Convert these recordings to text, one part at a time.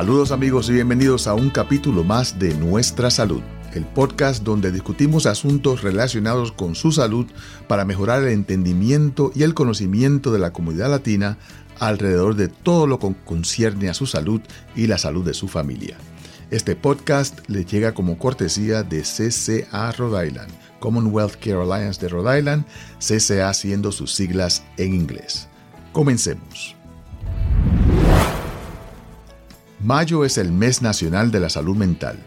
Saludos amigos y bienvenidos a un capítulo más de Nuestra Salud, el podcast donde discutimos asuntos relacionados con su salud para mejorar el entendimiento y el conocimiento de la comunidad latina alrededor de todo lo que concierne a su salud y la salud de su familia. Este podcast le llega como cortesía de CCA Rhode Island, Commonwealth Care Alliance de Rhode Island, CCA siendo sus siglas en inglés. Comencemos. Mayo es el mes nacional de la salud mental,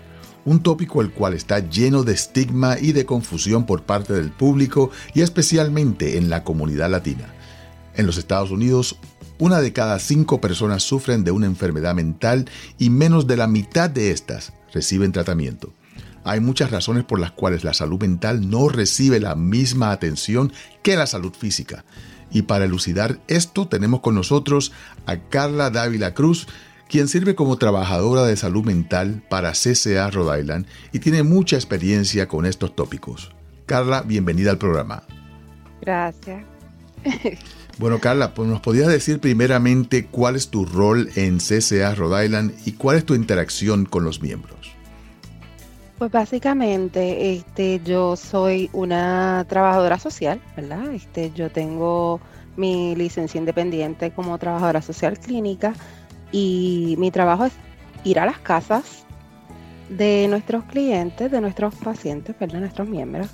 un tópico el cual está lleno de estigma y de confusión por parte del público y especialmente en la comunidad latina. En los Estados Unidos, una de cada cinco personas sufren de una enfermedad mental y menos de la mitad de estas reciben tratamiento. Hay muchas razones por las cuales la salud mental no recibe la misma atención que la salud física. Y para elucidar esto tenemos con nosotros a Carla Dávila Cruz, quien sirve como trabajadora de salud mental para CCA Rhode Island y tiene mucha experiencia con estos tópicos. Carla, bienvenida al programa. Gracias. Bueno, Carla, pues nos podías decir primeramente cuál es tu rol en CCA Rhode Island y cuál es tu interacción con los miembros. Pues básicamente, este, yo soy una trabajadora social, ¿verdad? Este, yo tengo mi licencia independiente como trabajadora social clínica y mi trabajo es ir a las casas de nuestros clientes, de nuestros pacientes, de nuestros miembros.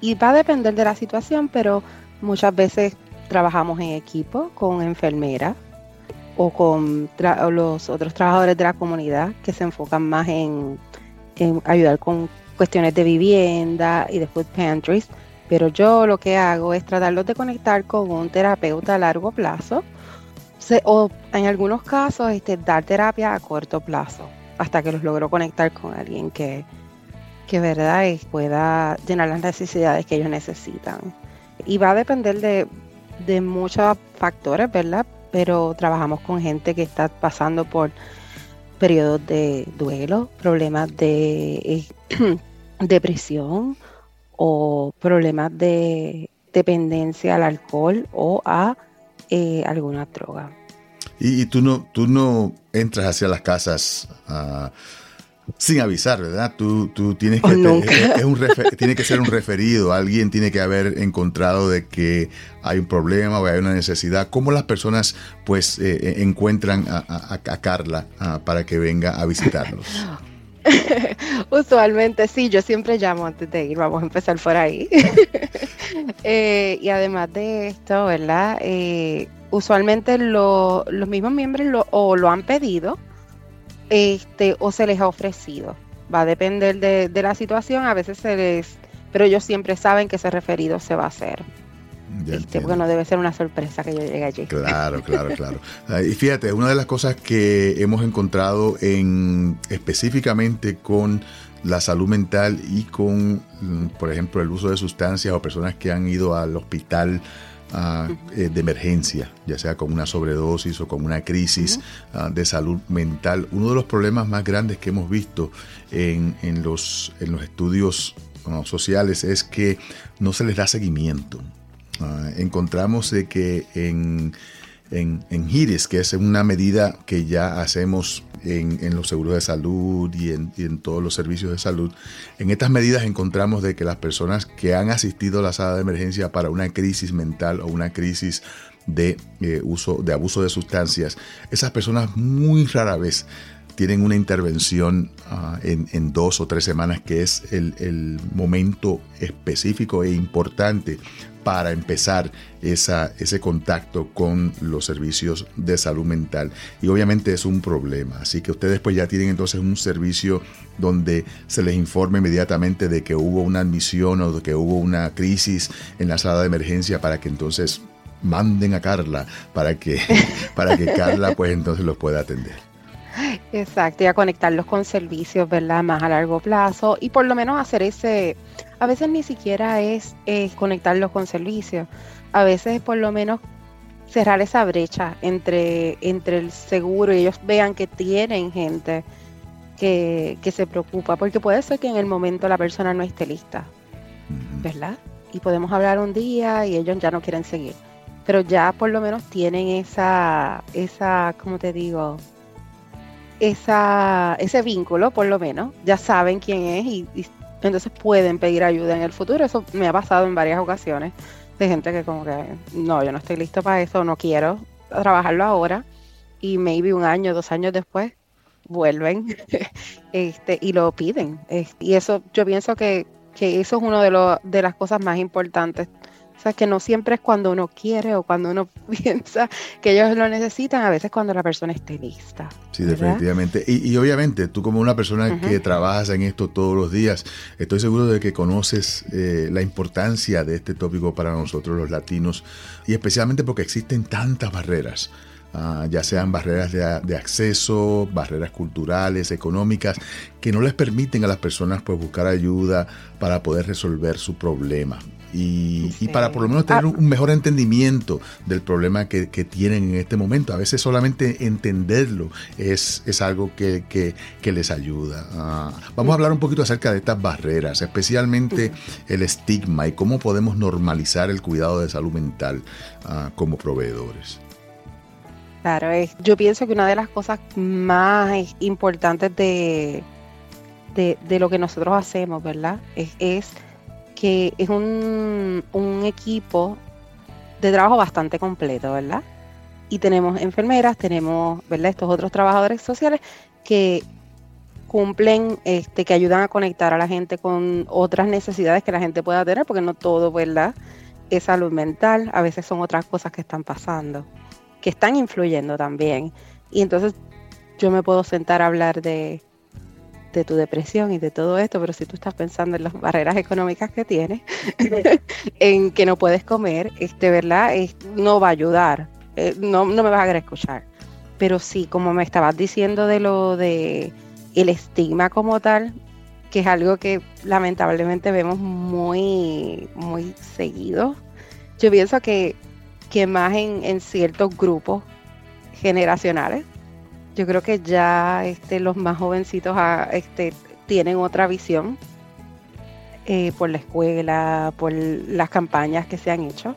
Y va a depender de la situación, pero muchas veces trabajamos en equipo con enfermeras o con los otros trabajadores de la comunidad que se enfocan más en ayudar con cuestiones de vivienda y de food pantries. Pero yo lo que hago es tratarlos de conectar con un terapeuta a largo plazo o en algunos casos este, dar terapia a corto plazo hasta que los logro conectar con alguien que, que verdad pueda llenar las necesidades que ellos necesitan. Y va a depender de, de muchos factores, ¿verdad? Pero trabajamos con gente que está pasando por periodos de duelo, problemas de eh, depresión o problemas de dependencia al alcohol o a eh, alguna droga. Y, tú no, tú no entras hacia las casas ah, sin avisar, ¿verdad? Tú, tú tienes que tiene que ser un referido, alguien tiene que haber encontrado de que hay un problema o hay una necesidad. ¿Cómo las personas pues eh, eh, encuentran a, Carla ah, para que venga a visitarlos? Usualmente sí, yo siempre llamo antes de ir, vamos a empezar por ahí. Eh, y además de esto, ¿verdad? usualmente los mismos miembros lo, o lo han pedido este, o se les ha ofrecido. Va a depender de, la situación, a veces se les, pero ellos siempre saben que ese referido se va a hacer. Este, bueno, debe ser una sorpresa que yo llegue allí. Claro, claro, claro. Y fíjate, una de las cosas que hemos encontrado en específicamente con la salud mental y con, mm, por ejemplo, el uso de sustancias o personas que han ido al hospital Ah, eh, de emergencia, ya sea con una sobredosis o con una crisis ah, de salud mental. Uno de los problemas más grandes que hemos visto en, los, en los estudios sociales es que no se les da seguimiento. Ah, encontramos de que en en, en GIRIS, que es una medida que ya hacemos en, en los seguros de salud y en, y en, todos los servicios de salud. En estas medidas encontramos de que las personas que han asistido a la sala de emergencia para una crisis mental o una crisis de eh, uso de abuso de sustancias, esas personas muy rara vez tienen una intervención uh, en, dos o tres semanas, que es el, momento específico e importante para empezar esa, ese contacto con los servicios de salud mental. Y obviamente es un problema. Así que ustedes pues ya tienen entonces un servicio donde se les informe inmediatamente de que hubo una admisión o de que hubo una crisis en la sala de emergencia para que entonces manden a Carla para que, para que Carla pues entonces los pueda atender. Exacto, y a conectarlos con servicios, ¿verdad? Más a largo plazo y por lo menos hacer ese, a veces ni siquiera es, conectarlos con servicios, a veces por lo menos cerrar esa brecha entre, entre el seguro y ellos vean que tienen gente que, que se preocupa, porque puede ser que en el momento la persona no esté lista, ¿verdad? Y podemos hablar un día y ellos ya no quieren seguir, pero ya por lo menos tienen esa, esa, ¿cómo te digo? Esa, ese vínculo, por lo menos, ya saben quién es y, entonces pueden pedir ayuda en el futuro. Eso me ha pasado en varias ocasiones de gente que como que, no, yo no estoy listo para eso, no quiero trabajarlo ahora y maybe un año, dos años después vuelven este, y lo piden. y eso yo pienso que, que eso es una de, de las cosas más importantes o sea, que no siempre es cuando uno quiere o cuando uno piensa que ellos lo necesitan, a veces cuando la persona esté lista. Sí, definitivamente. Y, obviamente, tú como una persona que trabajas en esto todos los días, estoy seguro de que conoces eh, la importancia de este tópico para nosotros los latinos y especialmente porque existen tantas barreras. Ah, ya sean barreras de, de, acceso, barreras culturales, económicas, que no les permiten a las personas pues, buscar ayuda para poder resolver su problema y, para por lo menos tener ah. un mejor entendimiento del problema que, tienen en este momento. A veces solamente entenderlo es, es algo que, les ayuda. Ah, vamos a hablar un poquito acerca de estas barreras, especialmente el estigma y cómo podemos normalizar el cuidado de salud mental ah, como proveedores. Claro, yo pienso que una de las cosas más importantes de, de, lo que nosotros hacemos, ¿verdad? Es, es que es un, equipo de trabajo bastante completo, ¿verdad? Y tenemos enfermeras, tenemos, ¿verdad? Estos otros trabajadores sociales que cumplen, este, que ayudan a conectar a la gente con otras necesidades que la gente pueda tener, porque no todo, ¿verdad? Es salud mental, a veces son otras cosas que están pasando, que están influyendo también. Y entonces yo me puedo sentar a hablar de de tu depresión y de todo esto, pero si tú estás pensando en las barreras económicas que tienes, en que no puedes comer, este, ¿verdad? no va a ayudar, eh, no, no me vas a querer escuchar. Pero sí, como me estabas diciendo de lo de el estigma como tal, que es algo que lamentablemente vemos muy, muy seguido. Yo pienso que, que más en, en ciertos grupos generacionales, yo creo que ya este, los más jovencitos ah, este, tienen otra visión eh, por la escuela, por las campañas que se han hecho.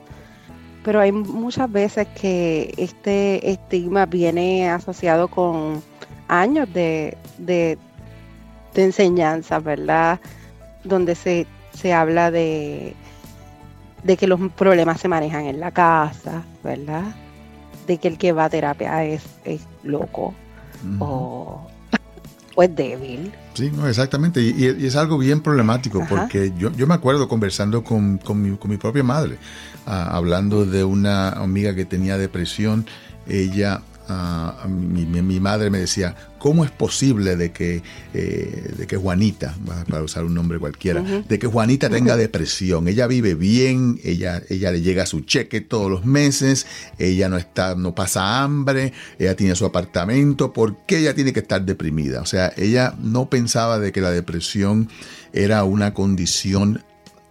Pero hay muchas veces que este estigma viene asociado con años de, de, enseñanza, ¿verdad? Donde se, se habla de, de que los problemas se manejan en la casa, ¿verdad? De que el que va a terapia es, es loco, o, es débil. Sí, no, exactamente. Y, es algo bien problemático porque yo, yo, me acuerdo conversando con, con, mi, con mi, propia madre, ah, hablando de una amiga que tenía depresión. Ella mi, madre me decía, ¿cómo es posible de que, eh, de que Juanita, para usar un nombre cualquiera, de que Juanita tenga depresión? Ella vive bien, ella, ella le llega su cheque todos los meses, ella no, está, no pasa hambre, ella tiene su apartamento, ¿por qué ella tiene que estar deprimida? O sea, ella no pensaba de que la depresión era una condición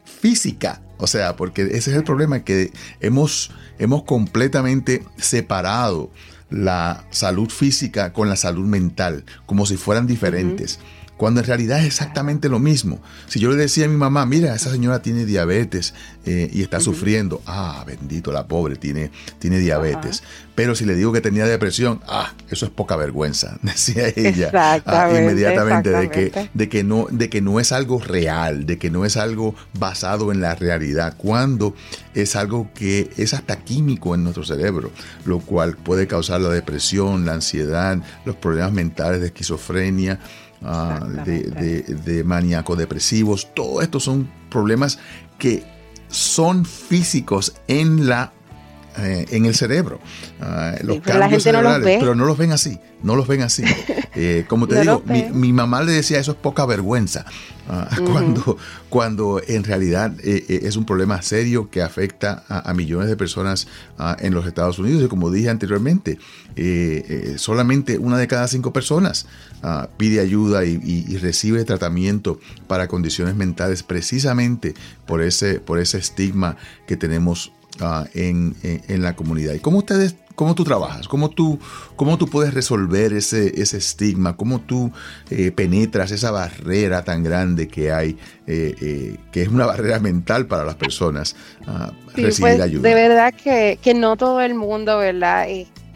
física. O sea, porque ese es el problema, que hemos, hemos completamente separado la salud física con la salud mental, como si fueran diferentes cuando en realidad es exactamente lo mismo. Si yo le decía a mi mamá, mira, esa señora tiene diabetes eh, y está sufriendo, ah, bendito, la pobre tiene, tiene diabetes. Pero si le digo que tenía depresión, ah, eso es poca vergüenza, decía ella. Ah, inmediatamente de que, de, que no, de que no es algo real, de que no es algo basado en la realidad, cuando es algo que es hasta químico en nuestro cerebro, lo cual puede causar la depresión, la ansiedad, los problemas mentales de esquizofrenia Ah, de, de, maníaco depresivos. Todo esto son problemas que son físicos en la eh, en el cerebro. Ah, los cambios cerebrales, pero no los ven así, no los ven así. Eh, como te digo, mi, mamá le decía eso es poca vergüenza, ah, cuando, cuando en realidad eh, es un problema serio que afecta a, millones de personas en los Estados Unidos. Y como dije anteriormente, solamente una de cada cinco personas pide ayuda y, recibe tratamiento para condiciones mentales precisamente por ese, por ese estigma que tenemos Ah, en, la comunidad. ¿Y cómo ustedes, cómo tú trabajas? ¿Cómo tú, cómo tú puedes resolver ese, ese estigma? ¿Cómo tú eh, penetras esa barrera tan grande que hay, eh, eh, que es una barrera mental para las personas uh, recibir pues, ayuda? De verdad que, no todo el mundo, ¿verdad?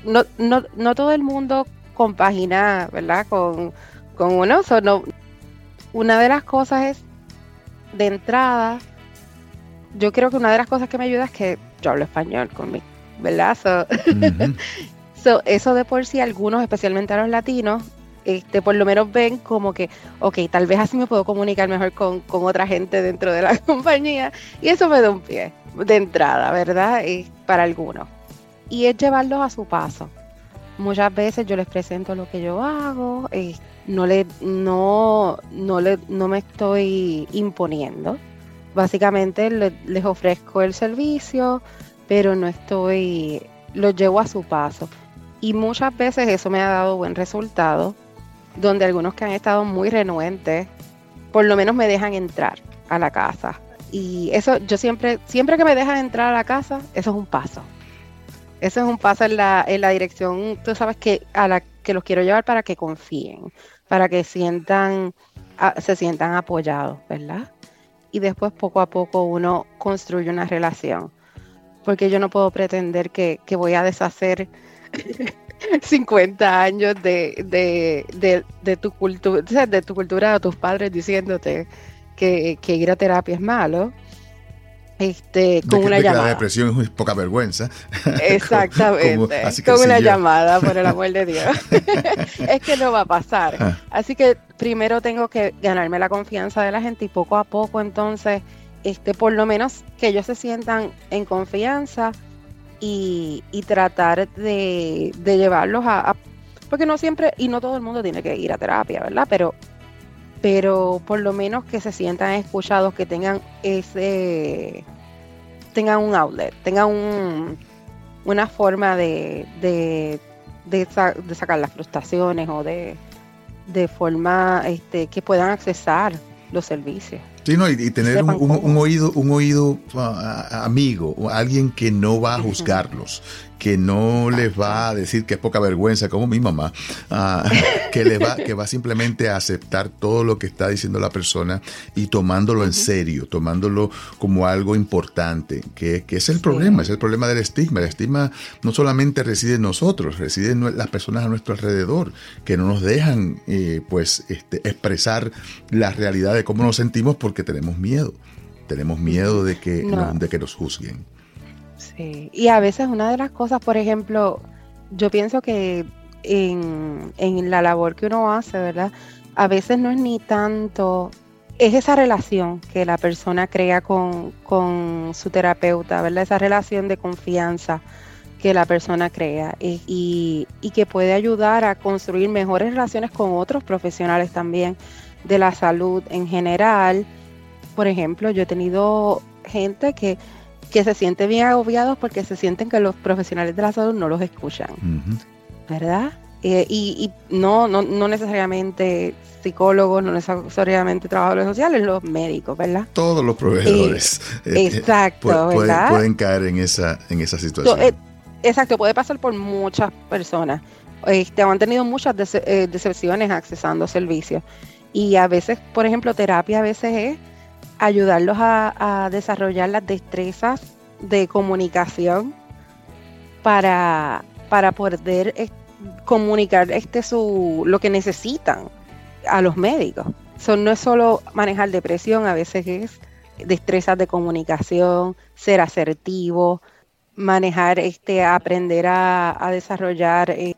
No, no, no todo el mundo compagina, ¿verdad? Con, con uno. no, una de las cosas es, de entrada, yo creo que una de las cosas que me ayuda es que yo hablo español conmigo, ¿verdad? eso de por sí, algunos, especialmente a los latinos, este, por lo menos ven como que, ok, tal vez así me puedo comunicar mejor con, con otra gente dentro de la compañía. Y eso me da un pie de entrada, ¿verdad? para algunos. Y es llevarlos a su paso. Muchas veces yo les presento lo que yo hago, eh, no, le, no, no, le, no me estoy imponiendo. Básicamente les ofrezco el servicio, pero no estoy, lo llevo a su paso. Y muchas veces eso me ha dado buen resultado, donde algunos que han estado muy renuentes, por lo menos me dejan entrar a la casa. Y eso, yo siempre, siempre que me dejan entrar a la casa, eso es un paso. Eso es un paso en la, en la dirección, tú sabes que a la que los quiero llevar para que confíen, para que sientan, se sientan apoyados, ¿verdad? Y después poco a poco uno construye una relación. Porque yo no puedo pretender que, que voy a deshacer 50 años de, tu cultura, de tu cultura, de tus padres diciéndote que, ir a terapia es malo. Este, con una llamada. la depresión es poca vergüenza. Exactamente. con una llamada, por el amor de Dios. es que no va a pasar. Ah. Así que primero tengo que ganarme la confianza de la gente y poco a poco entonces, este, por lo menos que ellos se sientan en confianza y, tratar de, llevarlos a, Porque no siempre, y no todo el mundo tiene que ir a terapia, ¿verdad? Pero, pero por lo menos que se sientan escuchados, que tengan ese... tengan un outlet, tengan un, una forma de, de, de, sacar las frustraciones o de, de forma este, que puedan accesar los servicios. Sí, no, y, tener un, oído, un oído ah, amigo, alguien que no va a juzgarlos, que no les va a decir que es poca vergüenza, como mi mamá, ah, que les va, que va simplemente a aceptar todo lo que está diciendo la persona y tomándolo en serio, tomándolo como algo importante, que, es el problema, es el problema del estigma. El estigma no solamente reside en nosotros, reside en las personas a nuestro alrededor, que no nos dejan eh, pues este, expresar la realidad de cómo nos sentimos porque tenemos miedo. Tenemos miedo de que, de que nos juzguen. Sí, y a veces una de las cosas, por ejemplo, yo pienso que en, la labor que uno hace, ¿verdad? A veces no es ni tanto, es esa relación que la persona crea con, su terapeuta, ¿verdad? Esa relación de confianza que la persona crea y, y, que puede ayudar a construir mejores relaciones con otros profesionales también de la salud en general. Por ejemplo, yo he tenido gente que que se sienten bien agobiados porque se sienten que los profesionales de la salud no los escuchan, ¿verdad? Eh, y, no, no, no, necesariamente psicólogos, no necesariamente trabajadores sociales, los médicos, ¿verdad? Todos los proveedores. Eh, eh, exacto, ¿verdad? Pueden, caer en esa, en esa situación. exacto, puede pasar por muchas personas. Este, han tenido muchas decepciones accesando servicios. Y a veces, por ejemplo, terapia a veces es ayudarlos a, desarrollar las destrezas de comunicación para, para poder eh, comunicar este su lo que necesitan a los médicos. no es solo manejar depresión, a veces es destrezas de comunicación, ser asertivo, manejar este, aprender a, desarrollar eh,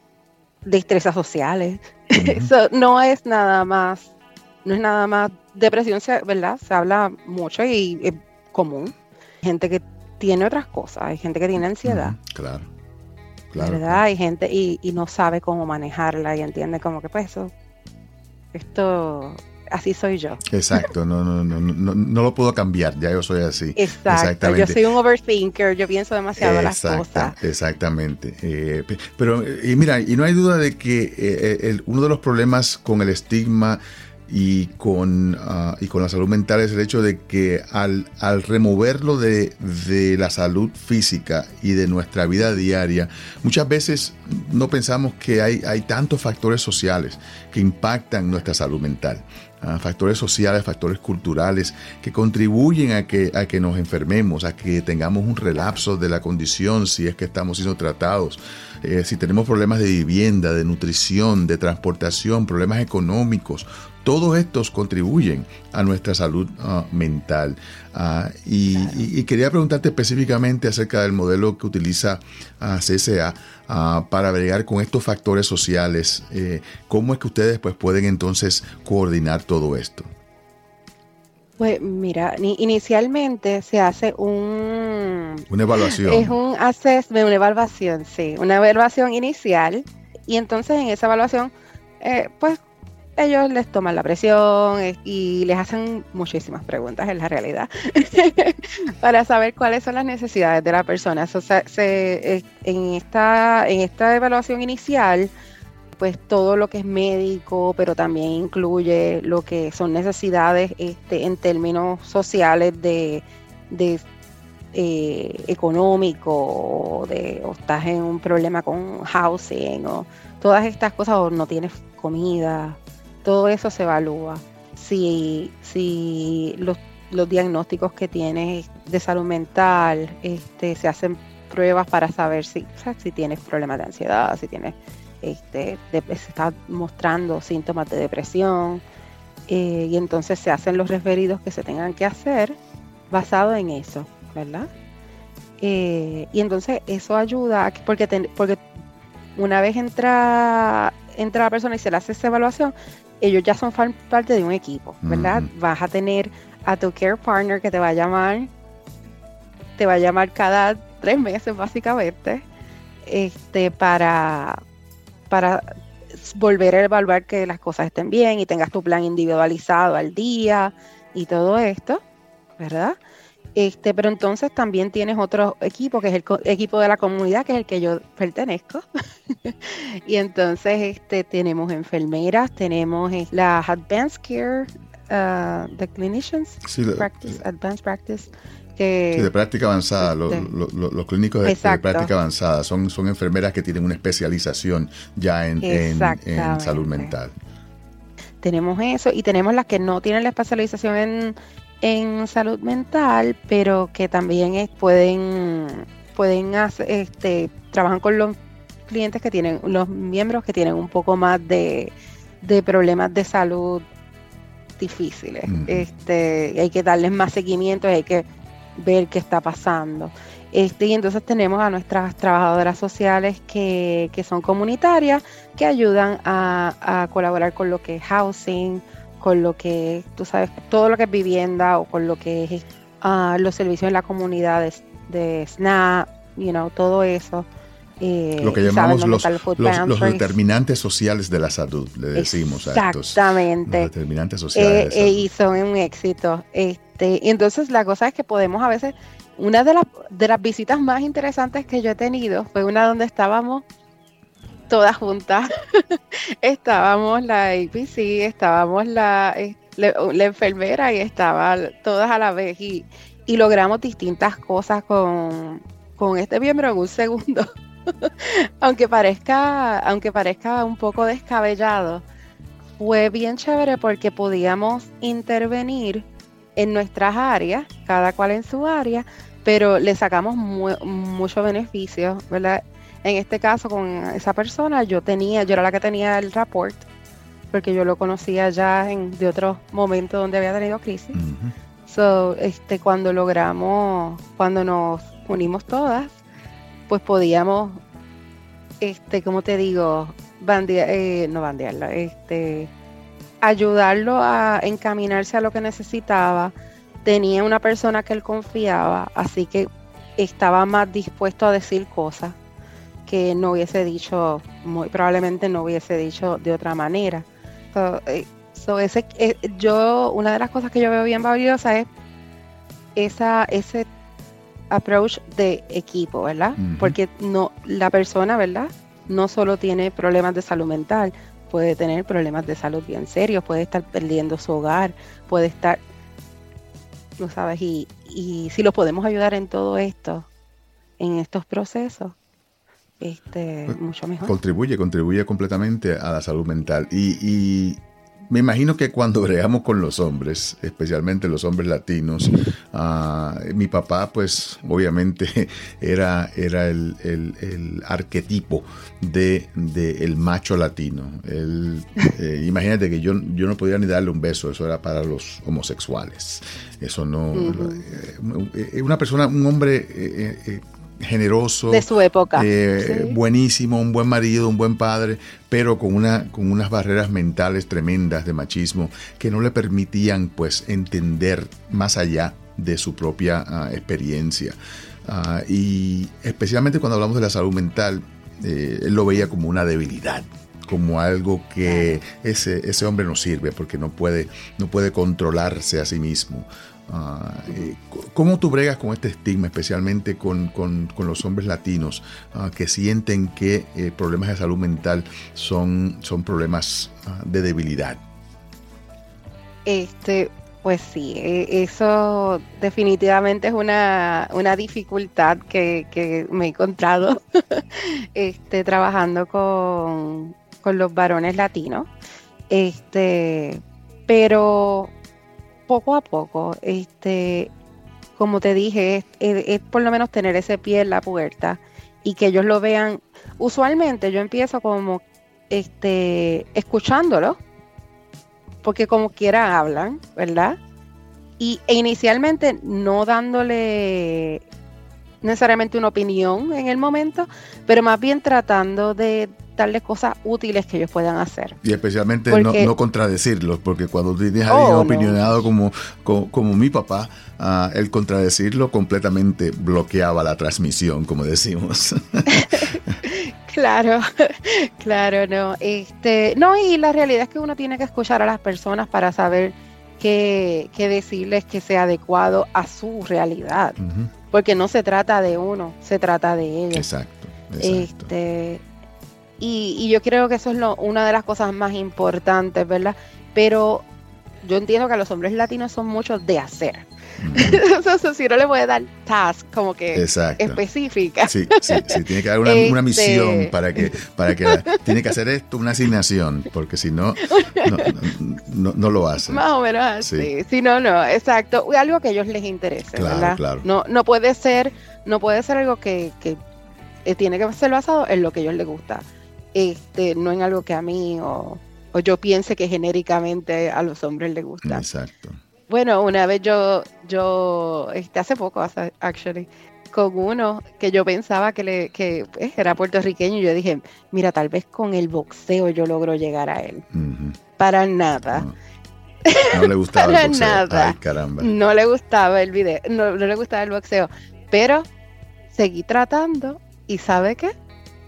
destrezas sociales. Eso no es nada más, no es nada más depresión, se, ¿verdad? Se habla mucho y es común. Gente que tiene otras cosas, hay gente que tiene ansiedad. claro. Claro. ¿Verdad? Hay gente y, no sabe cómo manejarla y entiende como que pues eso, esto, así soy yo. Exacto, no, no, no, no, no lo puedo cambiar, ya yo soy así. Exacto, yo soy un overthinker, yo pienso demasiado las cosas. Exactamente. Eh, pero, y mira, y no hay duda de que eh, uno de los problemas con el estigma y con, ah, y con la salud mental es el hecho de que al, al removerlo de, de, la salud física y de nuestra vida diaria, muchas veces no pensamos que hay, hay tantos factores sociales que impactan nuestra salud mental. factores sociales, factores culturales que contribuyen a que, a que nos enfermemos, a que tengamos un relapso de la condición si es que estamos siendo tratados, eh, si tenemos problemas de vivienda, de nutrición, de transportación, problemas económicos, todos estos contribuyen a nuestra salud ah, mental. Ah, y, quería preguntarte específicamente acerca del modelo que utiliza uh, CSA para bregar con estos factores sociales. Eh, ¿Cómo es que ustedes pues, pueden entonces coordinar todo esto? Pues mira, inicialmente se hace un... Una evaluación. Es un assessment, una evaluación, sí, una evaluación inicial. Y entonces en esa evaluación, eh, pues ellos les toman la presión y les hacen muchísimas preguntas en la realidad para saber cuáles son las necesidades de la persona. Eh, en, esta, en esta evaluación inicial, pues todo lo que es médico, pero también incluye lo que son necesidades este, en términos sociales de, de eh, económico, de o estás en un problema con housing, o todas estas cosas, o no tienes comida, todo eso se evalúa. Si, si los, diagnósticos que tienes de salud mental, este, se hacen pruebas para saber si, si tienes problemas de ansiedad, si tienes, este, se está mostrando síntomas de depresión, eh, y entonces se hacen los referidos que se tengan que hacer basado en eso, ¿verdad? Eh, y entonces eso ayuda, porque, porque una vez entra, entra la persona y se le hace esa evaluación, ellos ya son parte de un equipo, ¿verdad? Vas a tener a tu care partner que te va a llamar, te va a llamar cada tres meses básicamente, este, para, para volver a evaluar que las cosas estén bien y tengas tu plan individualizado al día y todo esto, ¿verdad? Este, pero entonces también tienes otro equipo, que es el equipo de la comunidad, que es el que yo pertenezco. y entonces este, tenemos enfermeras, tenemos eh, la Advanced Care, uh, the Clinicians, practice, Advanced Practice. Que, de práctica avanzada, los clínicos de, práctica avanzada son, son enfermeras que tienen una especialización ya en, en salud mental. Tenemos eso y tenemos las que no tienen la especialización en en salud mental, pero que también pueden, pueden hacer, este, trabajan con los clientes que tienen, los miembros que tienen un poco más de, problemas de salud difíciles. este, hay que darles más seguimiento, hay que ver qué está pasando. Este, y entonces tenemos a nuestras trabajadoras sociales que, son comunitarias, que ayudan a, a, colaborar con lo que es housing, con lo que, tú sabes, todo lo que es vivienda o con lo que es uh, los servicios en la comunidad de, de SNAP, you know, todo eso. Eh, lo que llamamos los, los, determinantes sociales de la salud, le decimos Exactamente. Los determinantes sociales. Eh, eh, y son un éxito. Este, y entonces la cosa es que podemos a veces, una de, las de las visitas más interesantes que yo he tenido fue una donde estábamos todas juntas. estábamos la APC, estábamos la, eh, la, enfermera y estaba todas a la vez y, logramos distintas cosas con, este miembro en un segundo. aunque parezca, aunque parezca un poco descabellado, fue bien chévere porque podíamos intervenir en nuestras áreas, cada cual en su área, pero le sacamos mucho beneficio, ¿verdad? En este caso, con esa persona, yo tenía, yo era la que tenía el report, porque yo lo conocía ya en, de otros momentos donde había tenido crisis. So, este, cuando logramos, cuando nos unimos todas, pues podíamos, este, como te digo, bandear, eh, no bandearlo, este, ayudarlo a encaminarse a lo que necesitaba. Tenía una persona que él confiaba, así que estaba más dispuesto a decir cosas que no hubiese dicho, muy probablemente no hubiese dicho de otra manera. Eh, ese, eh, yo, una de las cosas que yo veo bien valiosa es esa, ese approach de equipo, ¿verdad? Porque no, la persona, ¿verdad? No solo tiene problemas de salud mental, puede tener problemas de salud bien serios, puede estar perdiendo su hogar, puede estar, ¿no sabes? Y, y si lo podemos ayudar en todo esto, en estos procesos, este, pues, mucho mejor. Contribuye, contribuye completamente a la salud mental. Y, me imagino que cuando bregamos con los hombres, especialmente los hombres latinos, ah, mi papá, pues obviamente era, era el, arquetipo de, el macho latino. Eh, imagínate que yo, yo no podía ni darle un beso, eso era para los homosexuales. Eso no. Eh, una persona, un hombre eh, generoso. De su época. Eh, buenísimo, un buen marido, un buen padre, pero con, una, con unas barreras mentales tremendas de machismo que no le permitían pues entender más allá de su propia ah, experiencia. Ah, y especialmente cuando hablamos de la salud mental, eh, él lo veía como una debilidad como algo que ese, ese hombre no sirve porque no puede, no puede controlarse a sí mismo. Ah, eh, ¿Cómo tú bregas con este estigma, especialmente con, los hombres latinos ah, que sienten que eh, problemas de salud mental son, son problemas ah, de debilidad? Este, pues sí, e, eso definitivamente es una, dificultad que, me he encontrado este, trabajando con, con los varones latinos. Este, pero poco a poco, este, como te dije, es, por lo menos tener ese pie en la puerta y que ellos lo vean. Usualmente yo empiezo como este, escuchándolo, porque como quiera hablan, ¿verdad? Y e inicialmente no dándole necesariamente una opinión en el momento, pero más bien tratando de darles cosas útiles que ellos puedan hacer. Y especialmente no, contradecirlos, porque cuando tienes a alguien oh, opinionado como, como, mi papá, uh, el contradecirlo completamente bloqueaba la transmisión, como decimos. claro, claro, no. Este, no, y la realidad es que uno tiene que escuchar a las personas para saber qué, qué decirles que sea adecuado a su realidad. Porque no se trata de uno, se trata de ellos. Exacto. exacto. Este, y, yo creo que eso es lo, una de las cosas más importantes, ¿verdad? Pero yo entiendo que los hombres latinos son muchos de hacer. si no le puede dar task como que específica. Sí, sí, sí, tiene que dar una, una este misión para que, para que tiene que hacer esto, una asignación, porque si no, no, lo hace. Más o menos así. Si no, no, exacto. Algo que a ellos les interese, claro, ¿verdad? Claro. No, no puede ser, no puede ser algo que, que eh, tiene que ser basado en lo que a ellos les gusta este, no en algo que a mí o, yo piense que genéricamente a los hombres les gusta. Exacto. Bueno, una vez yo, yo, este, hace poco, actually, con uno que yo pensaba que, le, que pues, era puertorriqueño, yo dije, mira, tal vez con el boxeo yo logro llegar a él. Para nada. No. le gustaba el boxeo. Nada. Ay, caramba. No le gustaba el video, no, no le gustaba el boxeo. Pero seguí tratando y ¿sabe qué?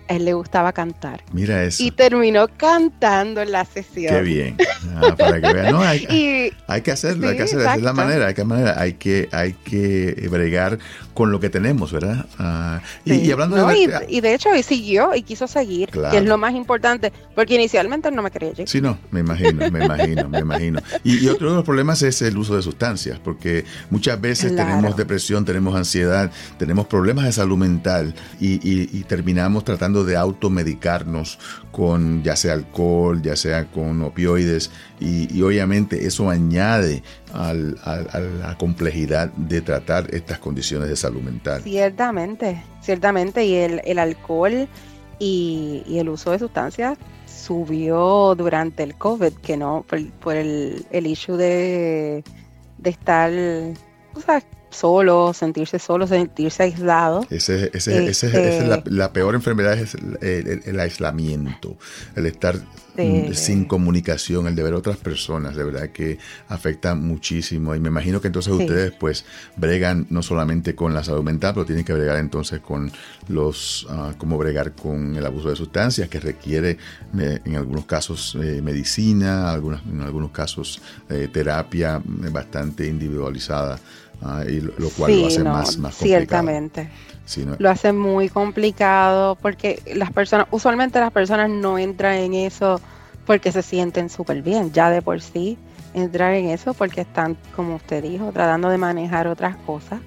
Él le gustaba cantar. Mira eso. Y terminó cantando en la sesión. Qué bien. Ah, para que vean. No, hay, que hacerlo, hay que hacerlo. es la manera, hay que, manera. Hay que, hay que bregar con lo que tenemos, ¿verdad? Ah, y, hablando de... Y, de hecho, y siguió y quiso seguir, que es lo más importante, porque inicialmente no me llegar. Sí, no, me imagino, me imagino, me imagino. Y, otro de los problemas es el uso de sustancias, porque muchas veces tenemos depresión, tenemos ansiedad, tenemos problemas de salud mental y terminamos tratando de automedicarnos con ya sea alcohol, ya sea con opioides, y, obviamente eso añade a la complejidad de tratar estas condiciones de salud mental. Ciertamente, ciertamente, y el, alcohol y, el uso de sustancias subió durante el COVID, que no, por, el, el issue de, de estar, o sea, solo, sentirse solo, sentirse aislado. Ese, ese, esa es la, este la, peor enfermedad, es el, aislamiento, el estar mm, sin comunicación, el de ver a otras personas, de verdad que afecta muchísimo. Y me imagino que entonces ustedes pues bregan no solamente con la salud mental, pero tienen que bregar entonces con los, uh, cómo bregar con el abuso de sustancias, que requiere eh, en algunos casos eh, medicina, algunos, en algunos casos eh, terapia bastante individualizada Ah, y lo, cual lo hace más, más complicado. Ciertamente. Lo hace muy complicado porque las personas, usualmente las personas no entran en eso porque se sienten súper bien, ya de por sí entrar en eso porque están, como usted dijo, tratando de manejar otras cosas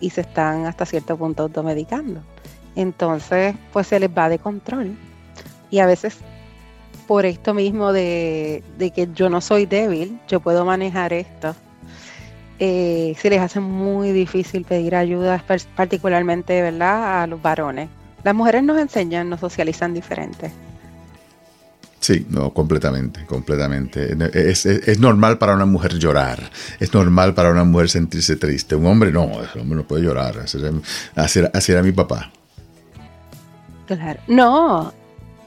y se están hasta cierto punto automedicando. Entonces, pues se les va de control. Y a veces por esto mismo de, que yo no soy débil, yo puedo manejar esto. Eh, se les hace muy difícil pedir ayuda, particularmente ¿verdad? a los varones. Las mujeres nos enseñan, nos socializan diferente. Sí, no, completamente, completamente. Es, normal para una mujer llorar, es normal para una mujer sentirse triste. Un hombre no, un hombre no puede llorar. Así era, mi papá. Claro, no,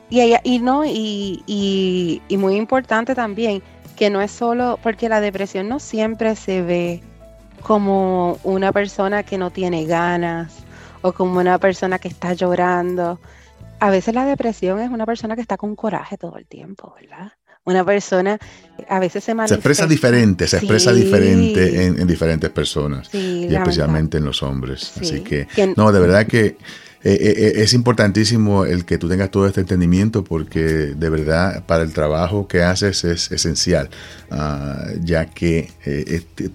y, y no, y, y, muy importante también, que no es solo, porque la depresión no siempre se ve como una persona que no tiene ganas o como una persona que está llorando a veces la depresión es una persona que está con coraje todo el tiempo, ¿verdad? Una persona a veces se manifiesta. Se expresa diferente, se expresa diferente en, diferentes personas y especialmente en los hombres. Así que, no, de verdad que eh, eh, eh, es importantísimo el que tú tengas todo este entendimiento porque de verdad para el trabajo que haces es esencial, ah, ya que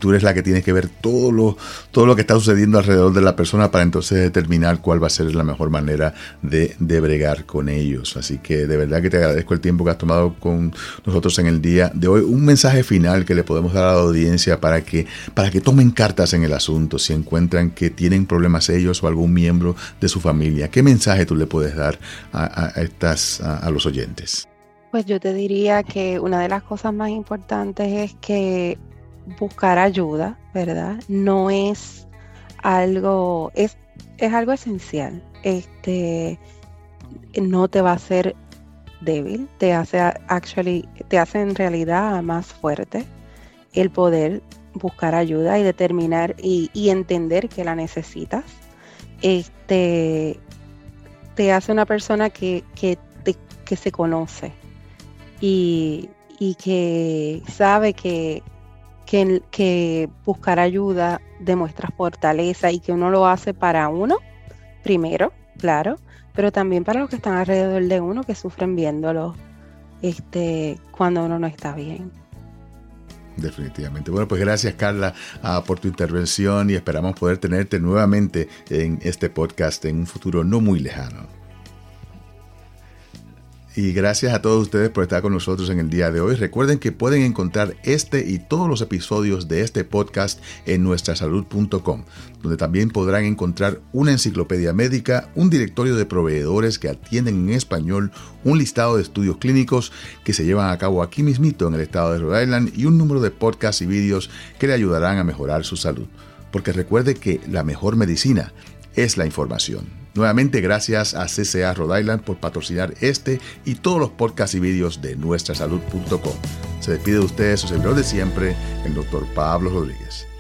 tú eres la que tienes que ver todo lo, todo lo que está sucediendo alrededor de la persona para entonces determinar cuál va a ser la mejor manera de, de bregar con ellos. Así que de verdad que te agradezco el tiempo que has tomado con nosotros en el día de hoy. Un mensaje final que le podemos dar a la audiencia para que, para que tomen cartas en el asunto si encuentran que tienen problemas ellos o algún miembro de su familia ¿Qué mensaje tú le puedes dar a, estas, a, los oyentes? Pues yo te diría que una de las cosas más importantes es que buscar ayuda, ¿verdad? No es algo, es, es algo esencial. Este no te va a hacer débil, te hace actually, te hace en realidad más fuerte el poder buscar ayuda y determinar y entender que la necesitas este, te hace una persona que, que, se conoce y, que sabe que, que, buscar ayuda demuestra fortaleza y que uno lo hace para uno, primero, claro, pero también para los que están alrededor de uno que sufren viéndolo este, cuando uno no está bien. Definitivamente. Bueno, pues gracias Carla ah, por tu intervención y esperamos poder tenerte nuevamente en este podcast en un futuro no muy lejano. Y gracias a todos ustedes por estar con nosotros en el día de hoy. Recuerden que pueden encontrar este y todos los episodios de este podcast en nuestrasalud.com, donde también podrán encontrar una enciclopedia médica, un directorio de proveedores que atienden en español, un listado de estudios clínicos que se llevan a cabo aquí mismito en el estado de Rhode Island y un número de podcasts y vídeos que le ayudarán a mejorar su salud. Porque recuerde que la mejor medicina es la información. Nuevamente gracias a CCA Rhode Island por patrocinar este y todos los podcasts y vídeos de nuestrasalud.com. Se despide de ustedes su servidor de siempre, el doctor Pablo Rodríguez.